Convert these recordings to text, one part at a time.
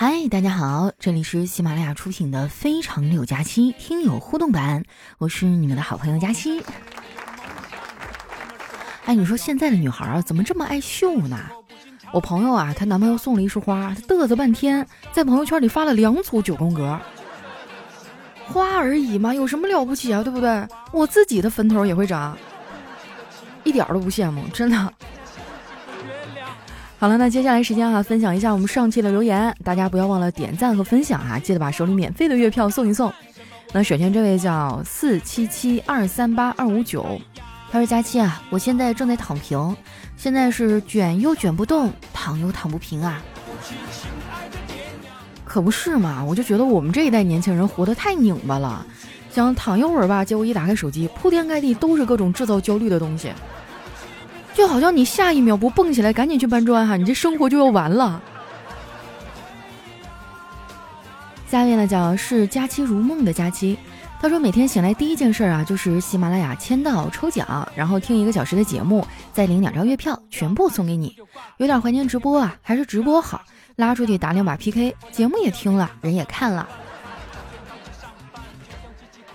嗨，大家好，这里是喜马拉雅出品的《非常六加七》听友互动版，我是你们的好朋友佳期。哎，你说现在的女孩啊，怎么这么爱秀呢？我朋友啊，她男朋友送了一束花，她嘚瑟半天，在朋友圈里发了两组九宫格。花而已嘛，有什么了不起啊？对不对？我自己的坟头也会长，一点都不羡慕，真的。好了，那接下来时间哈，分享一下我们上期的留言，大家不要忘了点赞和分享啊！记得把手里免费的月票送一送。那首先这位叫四七七二三八二五九，他说：“佳期啊，我现在正在躺平，现在是卷又卷不动，躺又躺不平啊。”可不是嘛，我就觉得我们这一代年轻人活得太拧巴了，想躺一会儿吧，结果一打开手机，铺天盖地都是各种制造焦虑的东西。就好像你下一秒不蹦起来，赶紧去搬砖哈，你这生活就要完了。下面呢讲是佳期如梦的佳期，他说每天醒来第一件事啊，就是喜马拉雅签到抽奖，然后听一个小时的节目，再领两张月票，全部送给你。有点怀念直播啊，还是直播好，拉出去打两把 PK，节目也听了，人也看了。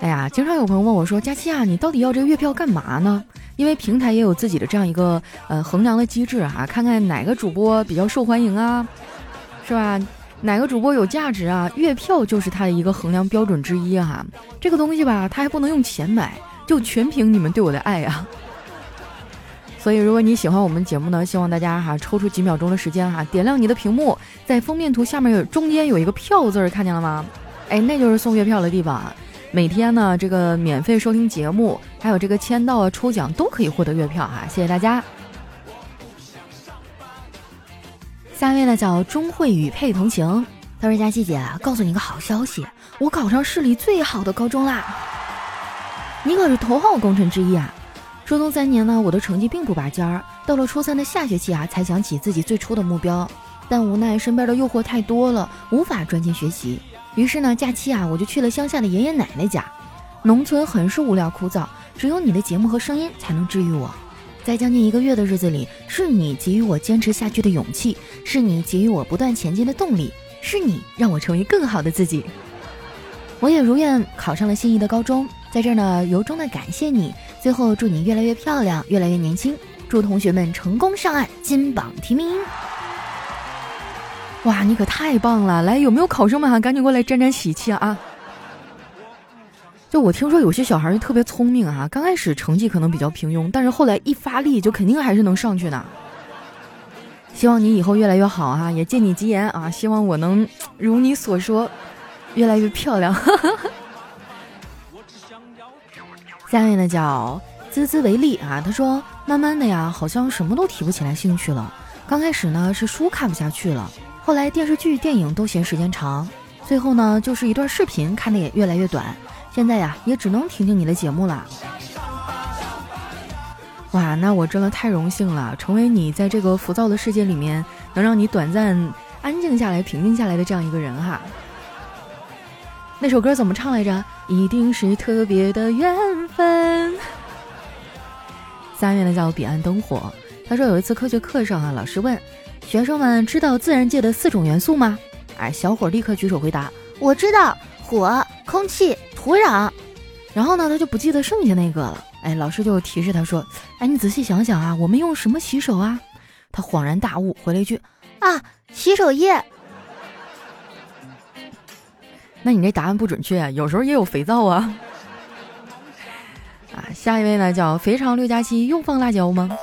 哎呀，经常有朋友问我说，佳期啊，你到底要这个月票干嘛呢？因为平台也有自己的这样一个呃衡量的机制啊，看看哪个主播比较受欢迎啊，是吧？哪个主播有价值啊？月票就是它的一个衡量标准之一哈。这个东西吧，它还不能用钱买，就全凭你们对我的爱啊。所以如果你喜欢我们节目呢，希望大家哈抽出几秒钟的时间哈，点亮你的屏幕，在封面图下面有中间有一个票字儿，看见了吗？哎，那就是送月票的地方。每天呢，这个免费收听节目，还有这个签到啊、抽奖都可以获得月票哈，谢谢大家。下一位呢叫钟慧与佩同情，他说：“佳琪姐，告诉你个好消息，我考上市里最好的高中啦！你可是头号功臣之一啊！初中三年呢，我的成绩并不拔尖儿，到了初三的下学期啊，才想起自己最初的目标，但无奈身边的诱惑太多了，无法专心学习。”于是呢，假期啊，我就去了乡下的爷爷奶奶家。农村很是无聊枯燥，只有你的节目和声音才能治愈我。在将近一个月的日子里，是你给予我坚持下去的勇气，是你给予我不断前进的动力，是你让我成为更好的自己。我也如愿考上了心仪的高中，在这儿呢，由衷的感谢你。最后，祝你越来越漂亮，越来越年轻。祝同学们成功上岸，金榜题名。哇，你可太棒了！来，有没有考生们哈，赶紧过来沾沾喜气啊！就我听说有些小孩就特别聪明啊，刚开始成绩可能比较平庸，但是后来一发力就肯定还是能上去的。希望你以后越来越好哈，也借你吉言啊！希望我能如你所说，越来越漂亮。下面呢叫滋滋为例啊，他说慢慢的呀，好像什么都提不起来兴趣了。刚开始呢是书看不下去了。后来电视剧、电影都嫌时间长，最后呢就是一段视频看的也越来越短。现在呀也只能听听你的节目了。哇，那我真的太荣幸了，成为你在这个浮躁的世界里面能让你短暂安静下来、平静下来的这样一个人哈。那首歌怎么唱来着？一定是特别的缘分。三月的叫彼岸灯火。他说有一次科学课上啊，老师问。学生们知道自然界的四种元素吗？哎，小伙立刻举手回答：“我知道，火、空气、土壤。”然后呢，他就不记得剩下那个了。哎，老师就提示他说：“哎，你仔细想想啊，我们用什么洗手啊？”他恍然大悟，回了一句：“啊，洗手液。”那你这答案不准确啊，有时候也有肥皂啊。啊，下一位呢，叫肥肠六加七，用放辣椒吗？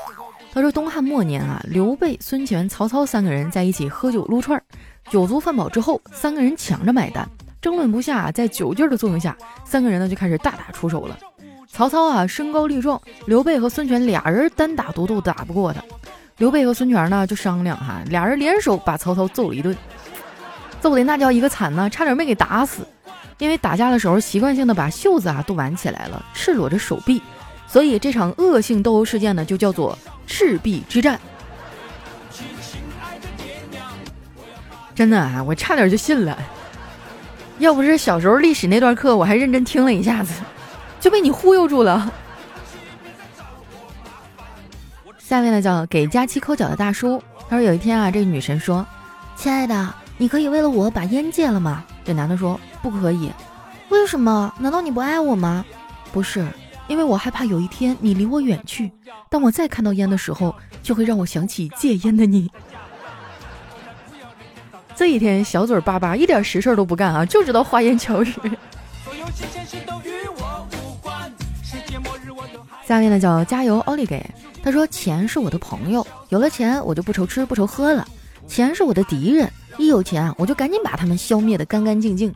他说：“东汉末年啊，刘备、孙权、曹操三个人在一起喝酒撸串儿，酒足饭饱之后，三个人抢着买单，争论不下，在酒劲儿的作用下，三个人呢就开始大打出手了。曹操啊，身高力壮，刘备和孙权俩人单打独斗打不过他。刘备和孙权呢就商量哈，俩人联手把曹操揍了一顿，揍的那叫一个惨呢，差点没给打死。因为打架的时候习惯性的把袖子啊都挽起来了，赤裸着手臂，所以这场恶性斗殴事件呢就叫做。”赤壁之战，真的啊，我差点就信了。要不是小时候历史那段课，我还认真听了一下子，就被你忽悠住了。下面呢，叫给佳期抠脚的大叔。他说有一天啊，这个女神说：“亲爱的，你可以为了我把烟戒了吗？这男的说不可以。为什么？难道你不爱我吗？不是，因为我害怕有一天你离我远去，当我再看到烟的时候，就会让我想起戒烟的你。这一天小嘴巴巴，一点实事都不干啊，就知道花言巧语。下面呢叫加油奥利给，他说钱是我的朋友，有了钱我就不愁吃不愁喝了；钱是我的敌人，一有钱我就赶紧把他们消灭的干干净净。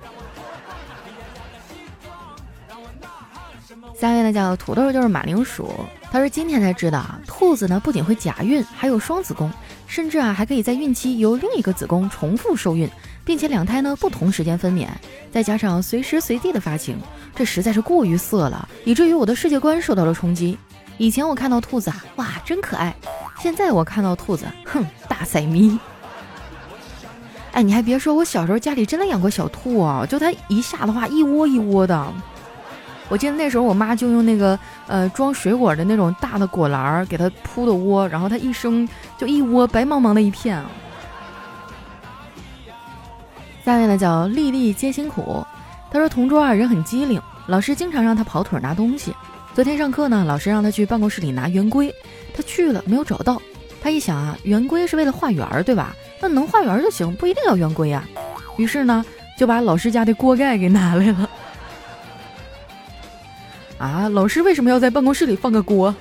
下面呢叫土豆就是马铃薯，他说今天才知道啊，兔子呢不仅会假孕，还有双子宫，甚至啊还可以在孕期由另一个子宫重复受孕，并且两胎呢不同时间分娩，再加上随时随地的发情，这实在是过于色了，以至于我的世界观受到了冲击。以前我看到兔子啊，哇真可爱，现在我看到兔子，哼大色迷。哎，你还别说，我小时候家里真的养过小兔啊，就它一下的话一窝一窝的。我记得那时候我妈就用那个呃装水果的那种大的果篮儿给它铺的窝，然后它一生就一窝白茫茫的一片啊。下面呢叫粒粒皆辛苦，他说同桌啊人很机灵，老师经常让他跑腿拿东西。昨天上课呢，老师让他去办公室里拿圆规，他去了没有找到。他一想啊，圆规是为了画圆儿对吧？那能画圆就行，不一定要圆规啊。于是呢就把老师家的锅盖给拿来了。啊，老师为什么要在办公室里放个锅？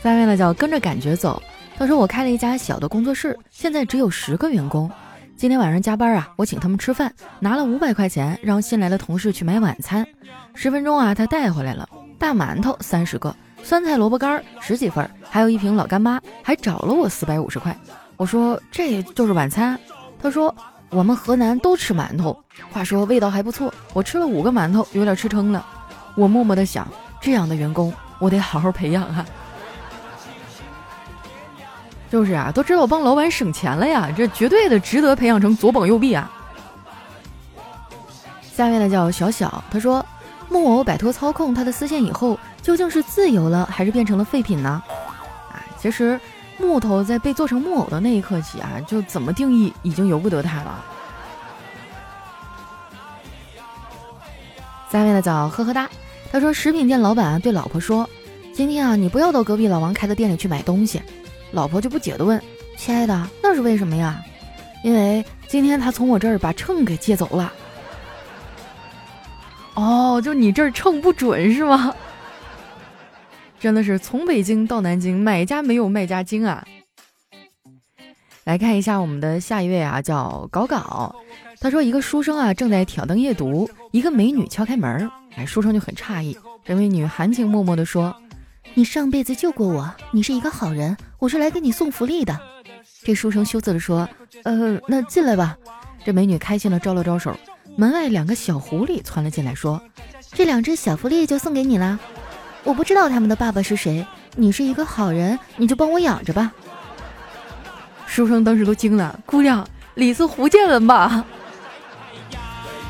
三位呢叫跟着感觉走。他说我开了一家小的工作室，现在只有十个员工。今天晚上加班啊，我请他们吃饭，拿了五百块钱让新来的同事去买晚餐。十分钟啊，他带回来了大馒头三十个，酸菜萝卜干十几份，还有一瓶老干妈，还找了我四百五十块。我说这就是晚餐。他说。我们河南都吃馒头，话说味道还不错。我吃了五个馒头，有点吃撑了。我默默的想，这样的员工我得好好培养啊。就是啊，都知道帮老板省钱了呀，这绝对的值得培养成左膀右臂啊。下面呢叫小小，他说木偶摆脱操控他的丝线以后，究竟是自由了还是变成了废品呢？啊，其实。木头在被做成木偶的那一刻起啊，就怎么定义已经由不得他了。下面的早呵呵哒，他说食品店老板对老婆说：“今天啊，你不要到隔壁老王开的店里去买东西。”老婆就不解的问：“亲爱的，那是为什么呀？”因为今天他从我这儿把秤给借走了。哦，就你这儿秤不准是吗？真的是从北京到南京，买家没有卖家精啊！来看一下我们的下一位啊，叫搞搞。他说一个书生啊正在挑灯夜读，一个美女敲开门，哎，书生就很诧异。这美女含情脉脉地说：“你上辈子救过我，你是一个好人，我是来给你送福利的。”这书生羞涩地说：“呃，那进来吧。”这美女开心地招了招手，门外两个小狐狸窜了进来，说：“这两只小福利就送给你啦。”我不知道他们的爸爸是谁，你是一个好人，你就帮我养着吧。书生当时都惊了，姑娘，你是福建人吧？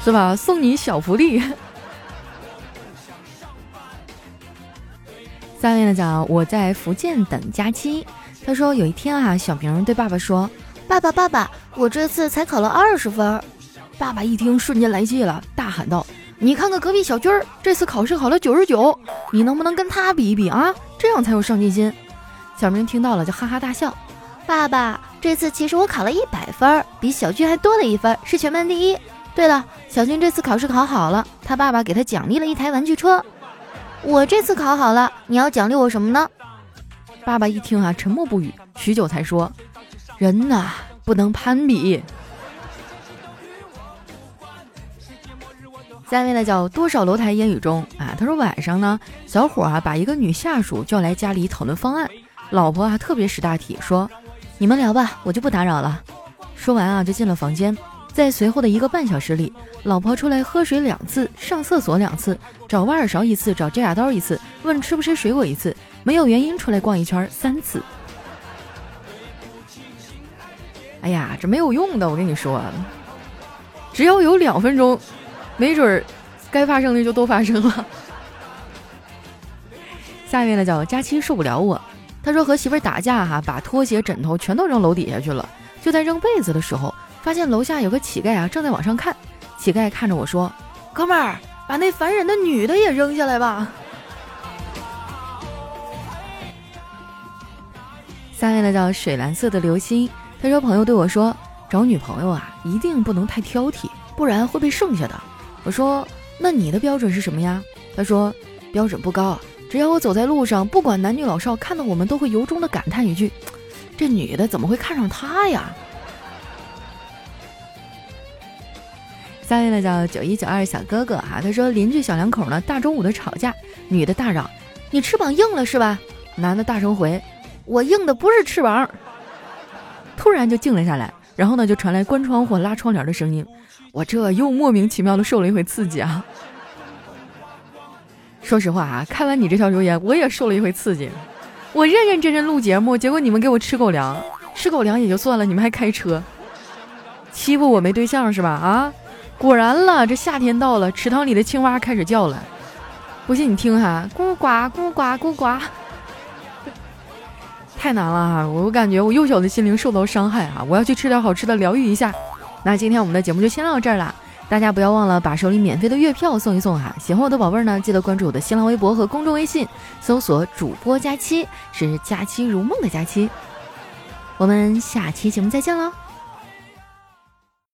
是吧？送你小福利。下面呢讲我在福建等假期。他说有一天啊，小明对爸爸说：“爸爸，爸爸，我这次才考了二十分。”爸爸一听，瞬间来气了，大喊道。你看看隔壁小军儿，这次考试考了九十九，你能不能跟他比一比啊？这样才有上进心。小明听到了就哈哈大笑。爸爸，这次其实我考了一百分，比小军还多了一分，是全班第一。对了，小军这次考试考好了，他爸爸给他奖励了一台玩具车。我这次考好了，你要奖励我什么呢？爸爸一听啊，沉默不语，许久才说：“人呐，不能攀比。”下面呢叫多少楼台烟雨中啊？他说晚上呢，小伙啊把一个女下属叫来家里讨论方案，老婆啊特别识大体，说你们聊吧，我就不打扰了。说完啊就进了房间，在随后的一个半小时里，老婆出来喝水两次，上厕所两次，找挖耳勺一次，找指甲刀一次，问吃不吃水果一次，没有原因出来逛一圈三次。哎呀，这没有用的，我跟你说，只要有两分钟。没准儿，该发生的就都发生了。下面呢叫佳期受不了我，他说和媳妇儿打架哈，把拖鞋、枕头全都扔楼底下去了。就在扔被子的时候，发现楼下有个乞丐啊，正在往上看。乞丐看着我说：“哥们儿，把那烦人的女的也扔下来吧。”下面呢叫水蓝色的流星，他说朋友对我说：“找女朋友啊，一定不能太挑剔，不然会被剩下的。”我说：“那你的标准是什么呀？”他说：“标准不高啊。”只要我走在路上，不管男女老少，看到我们都会由衷的感叹一句：“这女的怎么会看上他呀？”下面呢叫九一九二小哥哥哈，他说邻居小两口呢大中午的吵架，女的大嚷：“你翅膀硬了是吧？”男的大声回：“我硬的不是翅膀。”突然就静了下来，然后呢就传来关窗户、拉窗帘的声音，我这又莫名其妙的受了一回刺激啊。说实话啊，看完你这条留言，我也受了一回刺激。我认认真真录节目，结果你们给我吃狗粮，吃狗粮也就算了，你们还开车，欺负我没对象是吧？啊，果然了，这夏天到了，池塘里的青蛙开始叫了。不信你听哈，咕呱咕呱咕呱，太难了哈！我感觉我幼小的心灵受到伤害啊！我要去吃点好吃的疗愈一下。那今天我们的节目就先到这儿了。大家不要忘了把手里免费的月票送一送哈！喜欢我的宝贝儿呢，记得关注我的新浪微博和公众微信，搜索“主播佳期”，是“佳期如梦”的佳期。我们下期节目再见喽！